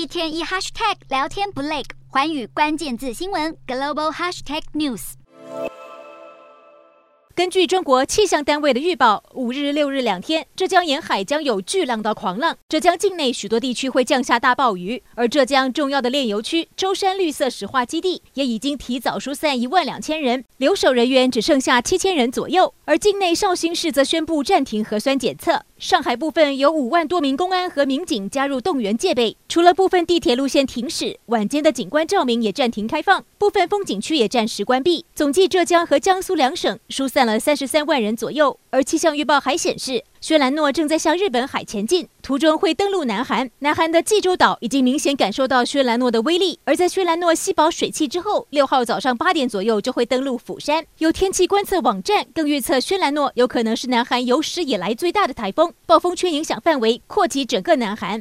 一天一 hashtag 聊天不累，寰宇关键字新闻 global hashtag news。根据中国气象单位的预报，五日、六日两天，浙江沿海将有巨浪到狂浪，浙江境内许多地区会降下大暴雨，而浙江重要的炼油区舟山绿色石化基地也已经提早疏散一万两千人，留守人员只剩下七千人左右，而境内绍兴市则宣布暂停核酸检测。上海部分有五万多名公安和民警加入动员戒备，除了部分地铁路线停驶，晚间的景观照明也暂停开放，部分风景区也暂时关闭。总计浙江和江苏两省疏散了三十三万人左右。而气象预报还显示，薛兰诺正在向日本海前进，途中会登陆南韩。南韩的济州岛已经明显感受到薛兰诺的威力，而在薛兰诺吸饱水汽之后，六号早上八点左右就会登陆釜山。有天气观测网站更预测，薛兰诺有可能是南韩有史以来最大的台风。暴风圈影响范围扩及整个南韩。